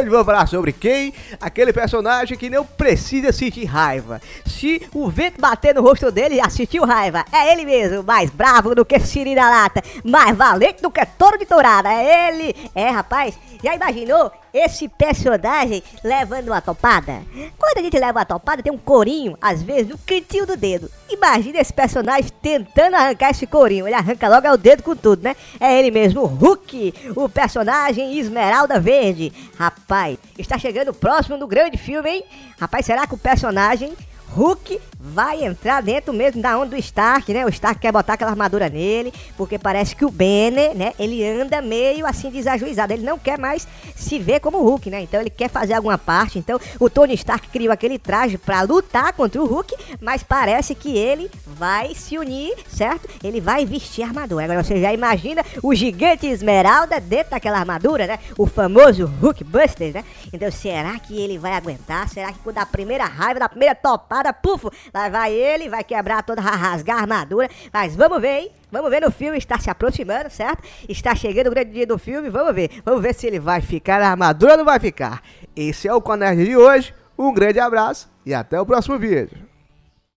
Hoje vou falar sobre quem? Aquele personagem que não precisa sentir raiva. Se o vento bater no rosto dele, já sentiu raiva. É ele mesmo, mais bravo do que Siri da lata, mais valente do que touro de tourada. É ele. É, rapaz, já imaginou esse personagem levando uma topada? Quando a gente leva uma topada, tem um corinho, às vezes, no cantinho do dedo. Imagina esse personagem tentando arrancar esse corinho. Ele arranca logo é o dedo com tudo, né? É ele mesmo, o Hulk, o personagem Esmeralda Verde. Rapaz, está chegando próximo do grande filme, hein? Rapaz, será que o personagem Hulk vai entrar dentro mesmo da onda do Stark, né? O Stark quer botar aquela armadura nele, porque parece que o Banner, né? Ele anda meio assim desajuizado. Ele não quer mais se ver como Hulk, né? Então ele quer fazer alguma parte. Então o Tony Stark criou aquele traje para lutar contra o Hulk, mas parece que ele vai se unir, certo? Ele vai vestir a armadura. Agora você já imagina o gigante Esmeralda dentro daquela armadura, né? O famoso Hulk Buster, né? Então será que ele vai aguentar? Será que quando a primeira raiva, da primeira topada, pufo, Lá vai ele, vai quebrar toda, rasgar a armadura. Mas vamos ver, hein? Vamos ver no filme, está se aproximando, certo? Está chegando o grande dia do filme, vamos ver. Vamos ver se ele vai ficar na armadura ou não vai ficar. Esse é o Conerd de hoje. Um grande abraço e até o próximo vídeo.